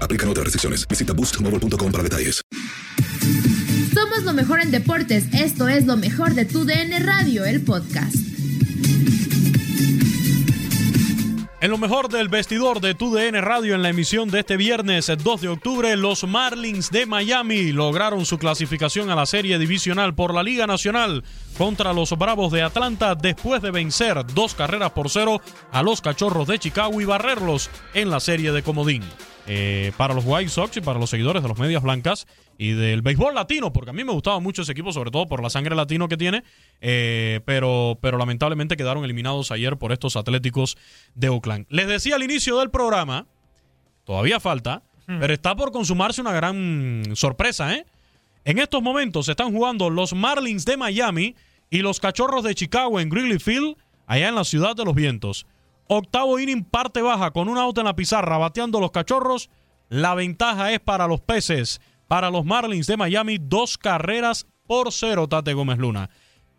Aplican otras restricciones. Visita boostmobile.com para detalles. Somos lo mejor en deportes. Esto es lo mejor de tu DN Radio, el podcast. En lo mejor del vestidor de TUDN Radio en la emisión de este viernes 2 de octubre, los Marlins de Miami lograron su clasificación a la serie divisional por la Liga Nacional contra los Bravos de Atlanta después de vencer dos carreras por cero a los Cachorros de Chicago y barrerlos en la serie de Comodín. Eh, para los White Sox y para los seguidores de los Medias Blancas y del béisbol latino, porque a mí me gustaba mucho ese equipo, sobre todo por la sangre latino que tiene, eh, pero, pero lamentablemente quedaron eliminados ayer por estos Atléticos de Oakland. Les decía al inicio del programa, todavía falta, pero está por consumarse una gran sorpresa, ¿eh? En estos momentos se están jugando los Marlins de Miami y los Cachorros de Chicago en Wrigley Field, allá en la ciudad de los vientos. Octavo inning, parte baja, con un auto en la pizarra, bateando los cachorros. La ventaja es para los peces, para los Marlins de Miami, dos carreras por cero, Tate Gómez Luna.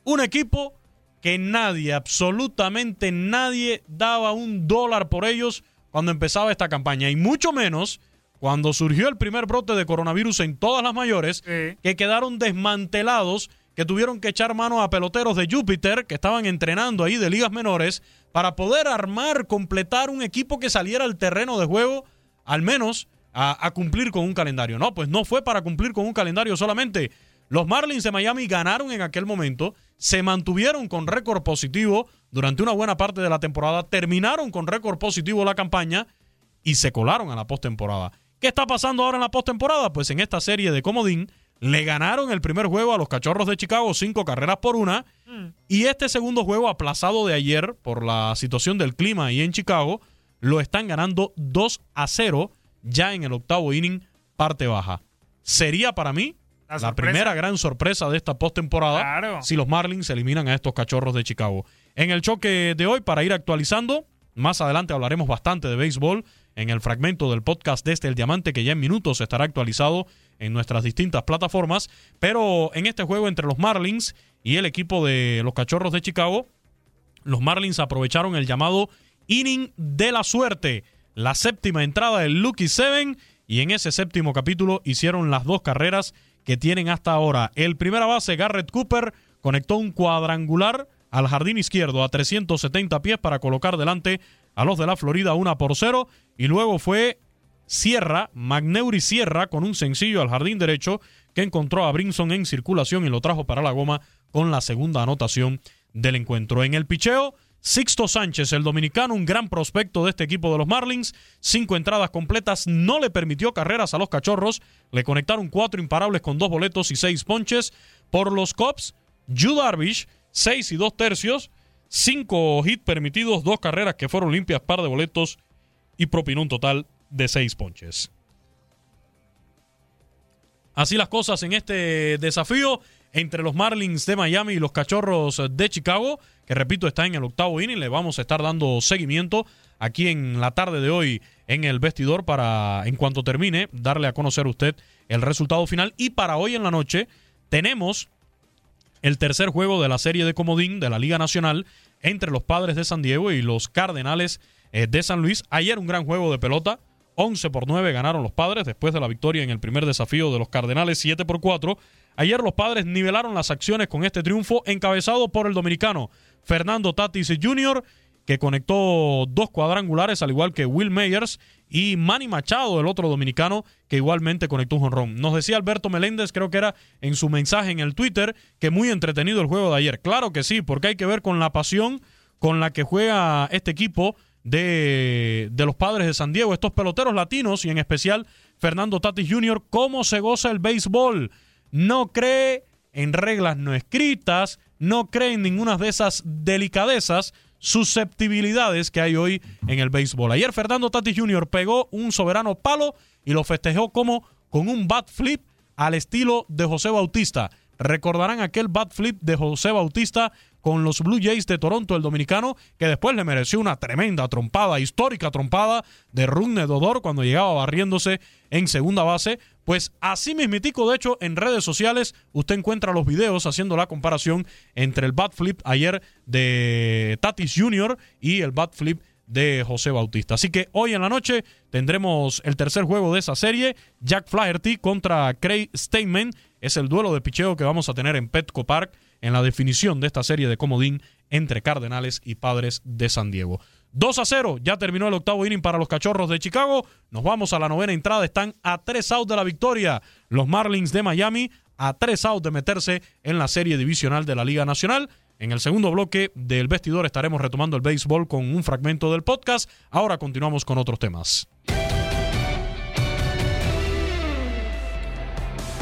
Un equipo que nadie, absolutamente nadie, daba un dólar por ellos cuando empezaba esta campaña, y mucho menos cuando surgió el primer brote de coronavirus en todas las mayores, que quedaron desmantelados, que tuvieron que echar mano a peloteros de Júpiter, que estaban entrenando ahí de ligas menores, para poder armar, completar un equipo que saliera al terreno de juego, al menos a, cumplir con un calendario. No, pues no fue para cumplir con un calendario solamente. Los Marlins de Miami ganaron en aquel momento, se mantuvieron con récord positivo durante una buena parte de la temporada, terminaron con récord positivo la campaña y se colaron a la postemporada. ¿Qué está pasando ahora en la postemporada? Pues en esta serie de Comodín le ganaron el primer juego a los Cachorros de Chicago, cinco carreras por una. Y este segundo juego aplazado de ayer por la situación del clima ahí en Chicago, lo están ganando 2 a 0 ya en el octavo inning, parte baja. Sería para mí la, la primera gran sorpresa de esta postemporada Claro. si los Marlins eliminan a estos Cachorros de Chicago. En el choque de hoy, para ir actualizando, más adelante hablaremos bastante de béisbol en el fragmento del podcast desde el Diamante que ya en minutos estará actualizado en nuestras distintas plataformas. Pero en este juego entre los Marlins y el equipo de los Cachorros de Chicago, los Marlins aprovecharon el llamado inning de la suerte, la séptima entrada del Lucky Seven, y en ese séptimo capítulo hicieron las dos carreras que tienen hasta ahora. El primera base, Garrett Cooper, conectó un cuadrangular al jardín izquierdo a 370 pies para colocar delante a los de la Florida una por cero, y luego fue Sierra, Magneuri Sierra, con un sencillo al jardín derecho que encontró a Brinson en circulación y lo trajo para la goma con la segunda anotación del encuentro. En el picheo Sixto Sánchez, el dominicano, un gran prospecto de este equipo de los Marlins, cinco entradas completas, no le permitió carreras a los cachorros, le conectaron cuatro imparables con dos boletos y seis ponches. Por los Cubs, Yu Darvish, seis y dos tercios, cinco hits permitidos, dos carreras que fueron limpias, par de boletos y propinó un total de seis ponches. Así las cosas en este desafío entre los Marlins de Miami y los Cachorros de Chicago, que repito está en el octavo inning. Le vamos a estar dando seguimiento aquí en la tarde de hoy en el vestidor para, en cuanto termine, darle a conocer a usted el resultado final. Y para hoy en la noche tenemos el tercer juego de la serie de Comodín de la Liga Nacional entre los Padres de San Diego y los Cardenales eh, de San Luis. Ayer un gran juego de pelota. 11 por 9 ganaron los padres después de la victoria en el primer desafío de los Cardenales 7 por 4. Ayer los padres nivelaron las acciones con este triunfo encabezado por el dominicano Fernando Tatis Jr., que conectó dos cuadrangulares, al igual que Will Meyers y Manny Machado, el otro dominicano, que igualmente conectó un jonrón. Nos decía Alberto Meléndez, creo que era en su mensaje en el Twitter, que muy entretenido el juego de ayer. Claro que sí, porque hay que ver con la pasión con la que juega este equipo de, de los padres de San Diego, estos peloteros latinos y en especial Fernando Tatis Jr., cómo se goza el béisbol no cree en reglas no escritas, no cree en ninguna de esas delicadezas, susceptibilidades que hay hoy en el béisbol. Ayer Fernando Tati Jr. pegó un soberano palo y lo festejó como con un bat flip al estilo de José Bautista. Recordarán aquel bat flip de José Bautista con los Blue Jays de Toronto, el dominicano, que después le mereció una tremenda trompada, histórica trompada de Runne Dodor cuando llegaba barriéndose en segunda base. Pues así mismitico, de hecho, en redes sociales usted encuentra los videos haciendo la comparación entre el bat flip ayer de Tatis Jr. y el bat flip de José Bautista. Así que hoy en la noche tendremos el tercer juego de esa serie, Jack Flaherty contra Craig Steinman. Es el duelo de picheo que vamos a tener en Petco Park en la definición de esta serie de comodín entre Cardenales y Padres de San Diego. 2 a 0, ya terminó el octavo inning para los Cachorros de Chicago. Nos vamos a la novena entrada, están a tres outs de la victoria. Los Marlins de Miami a tres outs de meterse en la serie divisional de la Liga Nacional. En el segundo bloque del vestidor estaremos retomando el béisbol con un fragmento del podcast. Ahora continuamos con otros temas.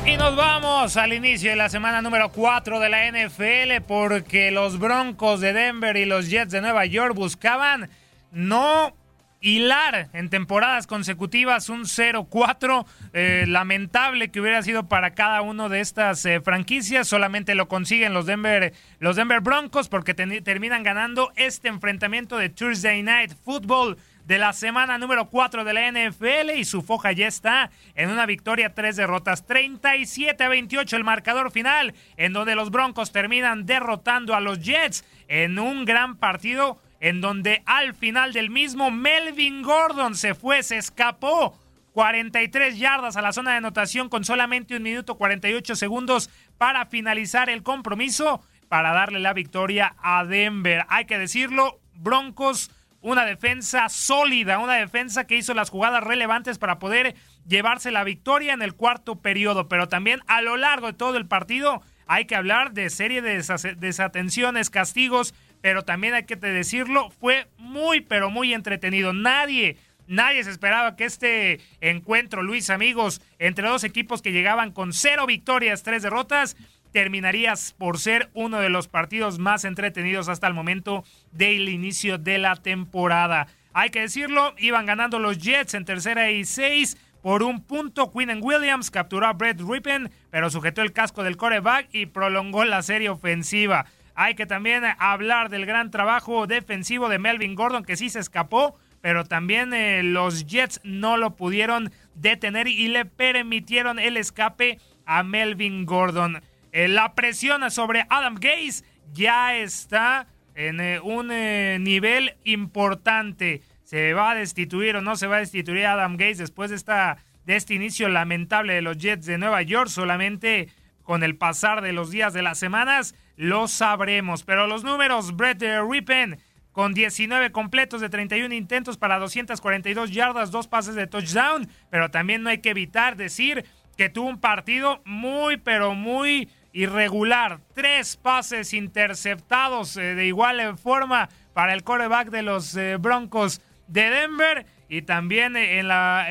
Y nos vamos al inicio de la semana número 4 de la NFL porque los Broncos de Denver y los Jets de Nueva York buscaban no hilar en temporadas consecutivas un 0-4. Eh, lamentable que hubiera sido para cada uno de estas eh, franquicias. Solamente lo consiguen los Denver, los Denver Broncos porque terminan ganando este enfrentamiento de Thursday Night Football de la semana número 4 de la NFL y su foja ya está en una victoria, tres derrotas, 37 a 28 el marcador final, en donde los Broncos terminan derrotando a los Jets en un gran partido en donde al final del mismo Melvin Gordon se fue, se escapó. 43 yardas a la zona de anotación con solamente un minuto 48 segundos para finalizar el compromiso para darle la victoria a Denver. Hay que decirlo, Broncos una defensa sólida, una defensa que hizo las jugadas relevantes para poder llevarse la victoria en el cuarto periodo, pero también a lo largo de todo el partido hay que hablar de serie de desatenciones, castigos, pero también hay que decirlo, fue muy, pero muy entretenido. Nadie, nadie se esperaba que este encuentro, Luis, amigos, entre dos equipos que llegaban con cero victorias, tres derrotas, terminarías por ser uno de los partidos más entretenidos hasta el momento del inicio de la temporada. Hay que decirlo, iban ganando los Jets en tercera y seis por un punto. Quinn Williams capturó a Brett Rippen, pero sujetó el casco del coreback y prolongó la serie ofensiva. Hay que también hablar del gran trabajo defensivo de Melvin Gordon, que sí se escapó, pero también eh, los Jets no lo pudieron detener y le permitieron el escape a Melvin Gordon. Eh, la presión sobre Adam Gaze ya está en eh, un eh, nivel importante. ¿Se va a destituir o no se va a destituir Adam Gaze después de, esta, de este inicio lamentable de los Jets de Nueva York? Solamente con el pasar de los días de las semanas lo sabremos. Pero los números, Brett Rippen con 19 completos de 31 intentos para 242 yardas, dos pases de touchdown, pero también no hay que evitar decir que tuvo un partido muy, pero muy irregular. Tres pases interceptados eh, de igual forma para el coreback de los eh, Broncos de Denver y también en la,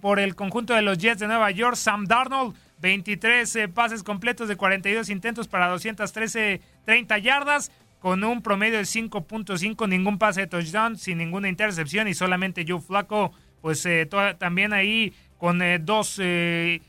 por el conjunto de los Jets de Nueva York, Sam Darnold, 23 eh, pases completos de 42 intentos para 213, 30 yardas, con un promedio de 5.5, ningún pase de touchdown, sin ninguna intercepción y solamente Joe Flaco, pues eh, también ahí con eh, dos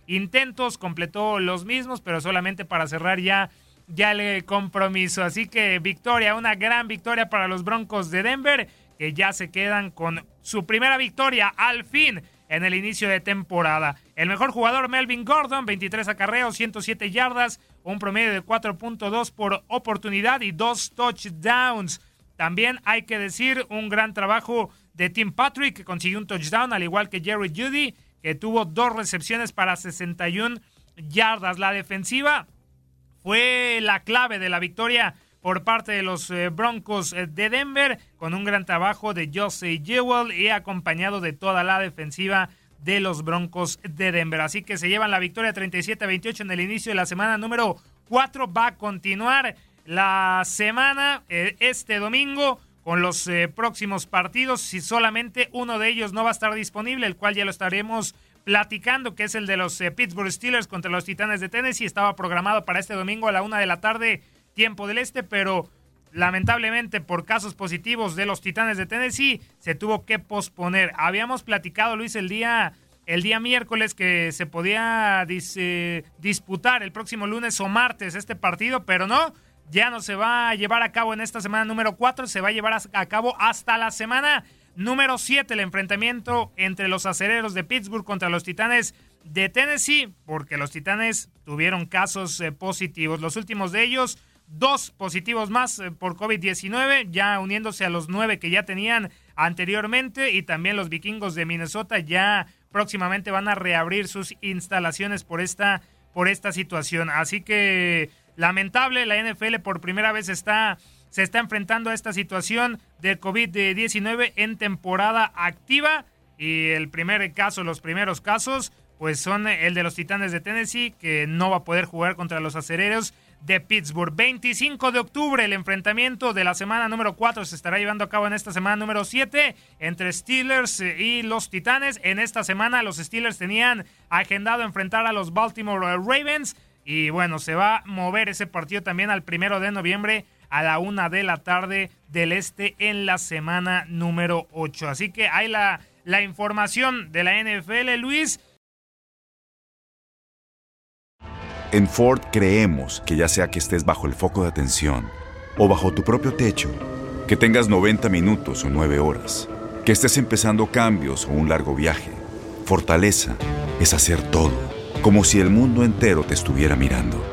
intentos, completó los mismos, pero solamente para cerrar ya, ya el compromiso. Así que victoria, una gran victoria para los Broncos de Denver, que ya se quedan con su primera victoria al fin en el inicio de temporada. El mejor jugador Melvin Gordon, 23 acarreos, 107 yardas, un promedio de 4.2 por oportunidad y dos touchdowns. También hay que decir un gran trabajo de Tim Patrick, que consiguió un touchdown, al igual que Jerry Judy, que tuvo dos recepciones para 61 yardas. La defensiva fue la clave de la victoria por parte de los eh, Broncos eh, de Denver, con un gran trabajo de Jose Jewell y acompañado de toda la defensiva de los Broncos de Denver. Así que se llevan la victoria 37-28 en el inicio de la semana número 4. Va a continuar la semana eh, este domingo con los próximos partidos. Si solamente uno de ellos no va a estar disponible, el cual ya lo estaremos platicando, que es el de los Pittsburgh Steelers contra los Titanes de Tennessee. Estaba programado para este domingo a la una de la tarde tiempo del este, pero lamentablemente por casos positivos de los Titanes de Tennessee se tuvo que posponer. Habíamos platicado, Luis, el día, el día miércoles que se podía disputar el próximo lunes o martes este partido, pero no, ya no se va a llevar a cabo en esta semana número 4, se va a llevar a cabo hasta la semana número 7, el enfrentamiento entre los acereros de Pittsburgh contra los Titanes de Tennessee, porque los Titanes tuvieron casos eh, positivos. Los últimos de ellos dos positivos más eh, por COVID-19, ya uniéndose a los nueve que ya tenían anteriormente y también los vikingos de Minnesota ya próximamente van a reabrir sus instalaciones por esta, por esta situación. Así que lamentable, la NFL por primera vez está, se está enfrentando a esta situación de COVID-19 en temporada activa y el primer caso, los primeros casos, pues son el de los Titanes de Tennessee, que no va a poder jugar contra los acereros de Pittsburgh. 25 de octubre, el enfrentamiento de la semana número 4 se estará llevando a cabo en esta semana número 7 entre Steelers y los Titanes. En esta semana los Steelers tenían agendado enfrentar a los Baltimore Ravens y bueno, se va a mover ese partido también al primero de noviembre a la una de la tarde del este en la semana número 8. Así que hay la, la información de la NFL, Luis. En Ford creemos que ya sea que estés bajo el foco de atención o bajo tu propio techo, que tengas 90 minutos o 9 horas, que estés empezando cambios o un largo viaje, fortaleza es hacer todo, como si el mundo entero te estuviera mirando.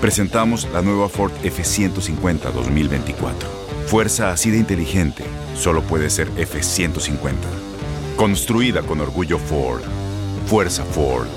Presentamos la nueva Ford F150 2024. Fuerza así de inteligente solo puede ser F150. Construida con orgullo Ford. Fuerza Ford.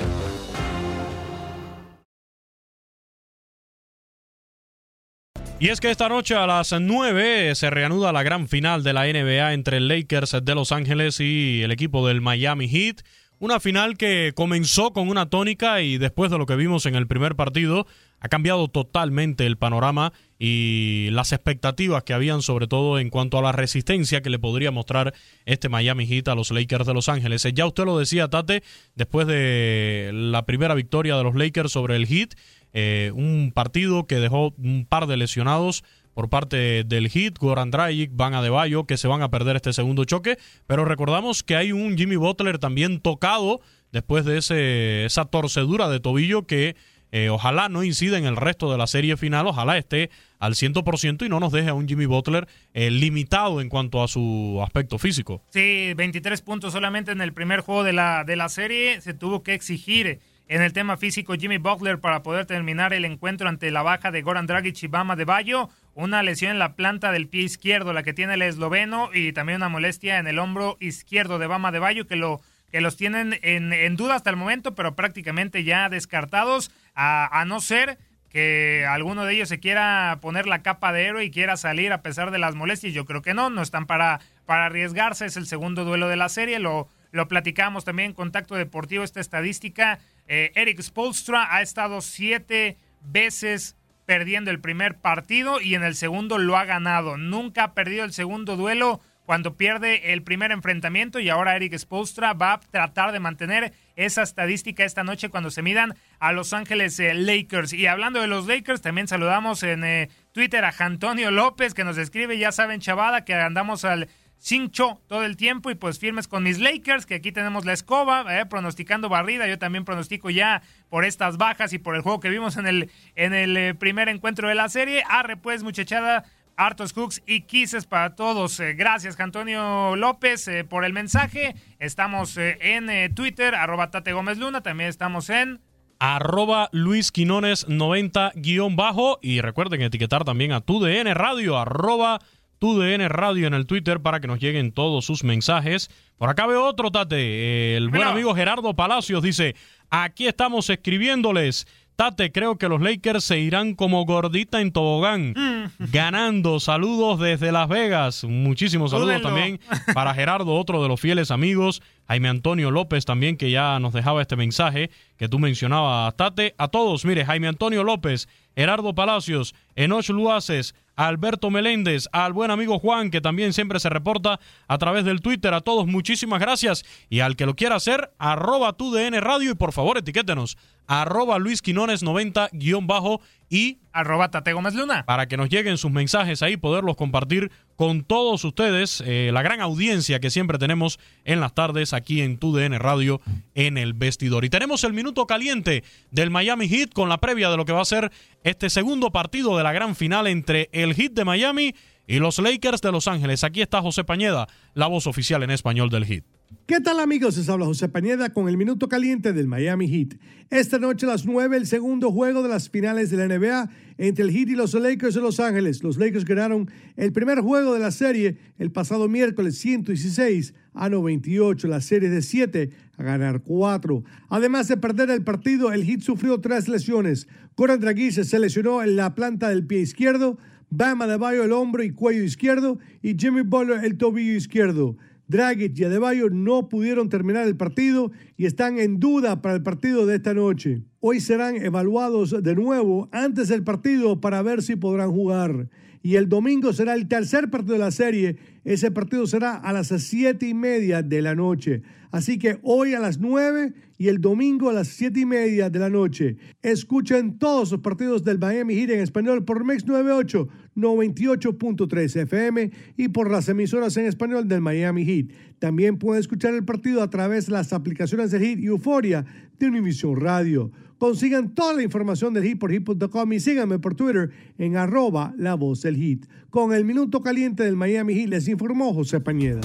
Y es que esta noche a las 9 se reanuda la gran final de la NBA entre Lakers de Los Ángeles y el equipo del Miami Heat. Una final que comenzó con una tónica y después de lo que vimos en el primer partido ha cambiado totalmente el panorama y las expectativas que habían sobre todo en cuanto a la resistencia que le podría mostrar este Miami Heat a los Lakers de Los Ángeles. Ya usted lo decía, Tate, después de la primera victoria de los Lakers sobre el Heat, eh, un partido que dejó un par de lesionados por parte del Heat, Goran Dragic, Van Adebayo, que se van a perder este segundo choque, pero recordamos que hay un Jimmy Butler también tocado después de ese, esa torcedura de tobillo que eh, ojalá no incida en el resto de la serie final, ojalá esté al 100% y no nos deje a un Jimmy Butler eh, limitado en cuanto a su aspecto físico. Sí, 23 puntos solamente en el primer juego de la, de la serie, se tuvo que exigir en el tema físico Jimmy Butler para poder terminar el encuentro ante la baja de Goran Dragic y Bama de Bayo. Una lesión en la planta del pie izquierdo, la que tiene el esloveno, y también una molestia en el hombro izquierdo de Bama de Bayo, que, lo, que los tienen en, duda hasta el momento, pero prácticamente ya descartados, a, no ser que alguno de ellos se quiera poner la capa de héroe y quiera salir a pesar de las molestias. Yo creo que no, no están para, para arriesgarse. Es el segundo duelo de la serie. Lo, lo platicamos también en Contacto Deportivo, esta estadística. Eh, Eric Spolstra ha estado siete veces perdiendo el primer partido y en el segundo lo ha ganado. Nunca ha perdido el segundo duelo cuando pierde el primer enfrentamiento y ahora Eric Spolstra va a tratar de mantener esa estadística esta noche cuando se midan a Los Ángeles eh, Lakers. Y hablando de los Lakers, también saludamos en eh, Twitter a Antonio López que nos escribe, ya saben, chavada, que andamos al cincho todo el tiempo y pues firmes con mis Lakers, que aquí tenemos la escoba, eh, pronosticando barrida. Yo también pronostico ya por estas bajas y por el juego que vimos en el, en el primer encuentro de la serie. Arre pues, muchachada hartos hooks y kisses para todos. Eh, gracias, Antonio López, eh, por el mensaje. Estamos eh, en Twitter, arroba Tate Gómez Luna. También estamos en arroba Luis Quinones 90 guion bajo. Y recuerden etiquetar también a TUDN Radio, arroba TUDN Radio en el Twitter para que nos lleguen todos sus mensajes. Por acá veo otro, Tate. El buen amigo Gerardo Palacios dice, aquí estamos escribiéndoles. Tate, creo que los Lakers se irán como gordita en tobogán, mm. ganando. Saludos desde Las Vegas. Muchísimos saludos también para Gerardo, otro de los fieles amigos. Jaime Antonio López también, que ya nos dejaba este mensaje que tú mencionabas, Tate. A todos, mire, Jaime Antonio López, Gerardo Palacios, Enoch Luaces, Alberto Meléndez, al buen amigo Juan, que también siempre se reporta a través del Twitter. A todos, muchísimas gracias. Y al que lo quiera hacer, arroba tu DN Radio y por favor etiquétenos arroba Luis Quinones 90 guion bajo y arroba Tate Gómez Luna. Para que nos lleguen sus mensajes ahí, poderlos compartir con todos ustedes, eh, la gran audiencia que siempre tenemos en las tardes aquí en TUDN Radio en el vestidor. Y tenemos el minuto caliente del Miami Heat con la previa de lo que va a ser este segundo partido de la gran final entre el Heat de Miami y los Lakers de Los Ángeles. Aquí está José Pañeda, la voz oficial en español del Heat. ¿Qué tal amigos? Les habla José Pañeda con el minuto caliente del Miami Heat. Esta noche a las 9 el segundo juego de las finales de la NBA entre el Heat y los Lakers de Los Ángeles. Los Lakers ganaron el primer juego de la serie el pasado miércoles 116 a 98. La serie de 7 a ganar 4. Además de perder el partido, el Heat sufrió tres lesiones. Goran Dragic se lesionó en la planta del pie izquierdo, Bama de Bayo el hombro y cuello izquierdo y Jimmy Butler el tobillo izquierdo. Dragic y Adebayo no pudieron terminar el partido y están en duda para el partido de esta noche. Hoy serán evaluados de nuevo antes del partido para ver si podrán jugar. Y el domingo será el tercer partido de la serie. Ese partido será a las siete y media de la noche. Así que hoy a las nueve y el domingo a las siete y media de la noche. Escuchen todos los partidos del Miami Heat en español por MEX 98 98.3 FM y por las emisoras en español del Miami Heat. También pueden escuchar el partido a través de las aplicaciones de Heat y Euforia de Univision Radio. Consigan toda la información del Heat por Heat.com y síganme por Twitter en arroba la voz del Heat. Con el minuto caliente del Miami Heat les informó José Pañeda.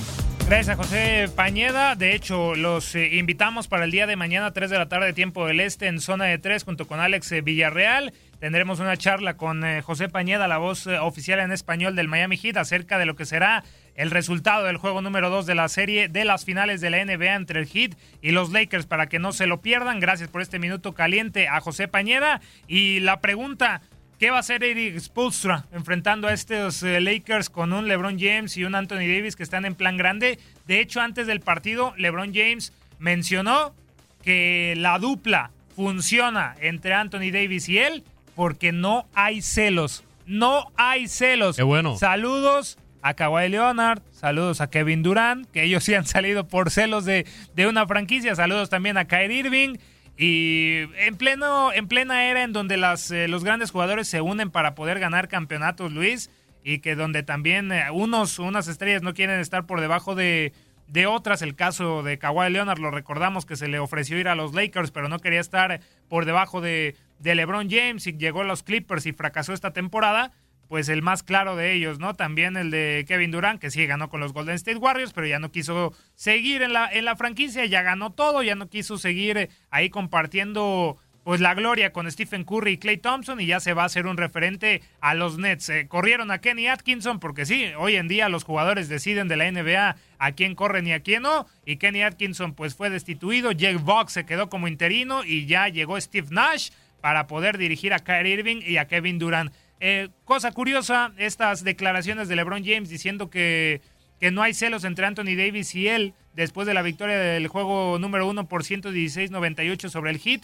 Gracias José Pañeda. De hecho, los eh, invitamos para el día de mañana, 3 de la tarde, tiempo del este, en zona de 3, junto con Alex eh, Villarreal. Tendremos una charla con eh, José Pañeda, la voz oficial en español del Miami Heat, acerca de lo que será el resultado del juego número 2 de la serie de las finales de la NBA entre el Heat y los Lakers, para que no se lo pierdan. Gracias por este minuto caliente a José Pañeda. Y la pregunta. ¿Qué va a hacer Eric Spolstra enfrentando a estos eh, Lakers con un LeBron James y un Anthony Davis que están en plan grande? De hecho, antes del partido, LeBron James mencionó que la dupla funciona entre Anthony Davis y él porque no hay celos. No hay celos. Qué bueno. Saludos a Kawhi Leonard, saludos a Kevin Durant, que ellos sí han salido por celos de, de una franquicia. Saludos también a Kyrie Irving. Y en, pleno, en plena era en donde las, eh, los grandes jugadores se unen para poder ganar campeonatos, Luis, y que donde también eh, unos, unas estrellas no quieren estar por debajo de, de otras. El caso de Kawhi Leonard, lo recordamos que se le ofreció ir a los Lakers, pero no quería estar por debajo de, de LeBron James y llegó a los Clippers y fracasó esta temporada pues el más claro de ellos, ¿no? También el de Kevin Durant, que sí ganó con los Golden State Warriors, pero ya no quiso seguir en la, en la franquicia, ya ganó todo, ya no quiso seguir eh, ahí compartiendo pues la gloria con Stephen Curry y Clay Thompson y ya se va a hacer un referente a los Nets. Eh, corrieron a Kenny Atkinson porque sí, hoy en día los jugadores deciden de la NBA a quién corren y a quién no y Kenny Atkinson pues fue destituido, Jake Box se quedó como interino y ya llegó Steve Nash para poder dirigir a Kyrie Irving y a Kevin Durant. Eh, cosa curiosa, estas declaraciones de LeBron James diciendo que, que no hay celos entre Anthony Davis y él después de la victoria del juego número uno por 116-98 sobre el Heat.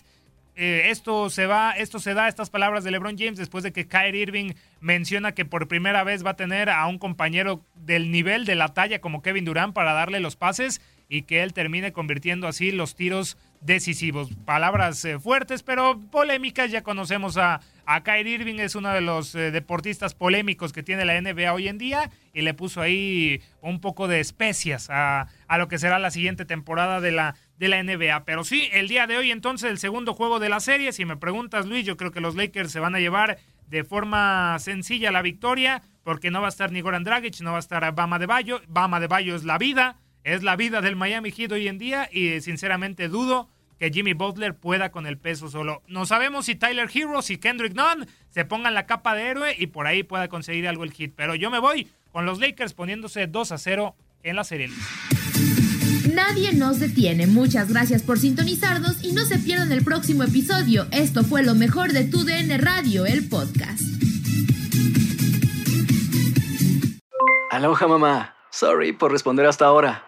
eh, esto se va, esto se da, estas palabras de LeBron James después de que Kyrie Irving menciona que por primera vez va a tener a un compañero del nivel, de la talla como Kevin Durant para darle los pases y que él termine convirtiendo así los tiros decisivos. Palabras eh, fuertes, pero polémicas. Ya conocemos a, a Kyrie Irving, es uno de los eh, deportistas polémicos que tiene la NBA hoy en día y le puso ahí un poco de especias a, lo que será la siguiente temporada de la, de la NBA. Pero sí, el día de hoy entonces el segundo juego de la serie. Si me preguntas, Luis, yo creo que los Lakers se van a llevar de forma sencilla la victoria porque no va a estar ni Goran Dragic, no va a estar Bama de Bayo. Bama de Bayo es la vida es la vida del Miami Heat hoy en día y sinceramente dudo que Jimmy Butler pueda con el peso solo. No sabemos si Tyler Hero, y Kendrick Nunn se pongan la capa de héroe y por ahí pueda conseguir algo el Heat. Pero yo me voy con los Lakers poniéndose 2 a 0 en la serie. Nadie nos detiene. Muchas gracias por sintonizarnos y no se pierdan el próximo episodio. Esto fue lo mejor de Tu DN Radio, el podcast. Aloha mamá. Sorry por responder hasta ahora.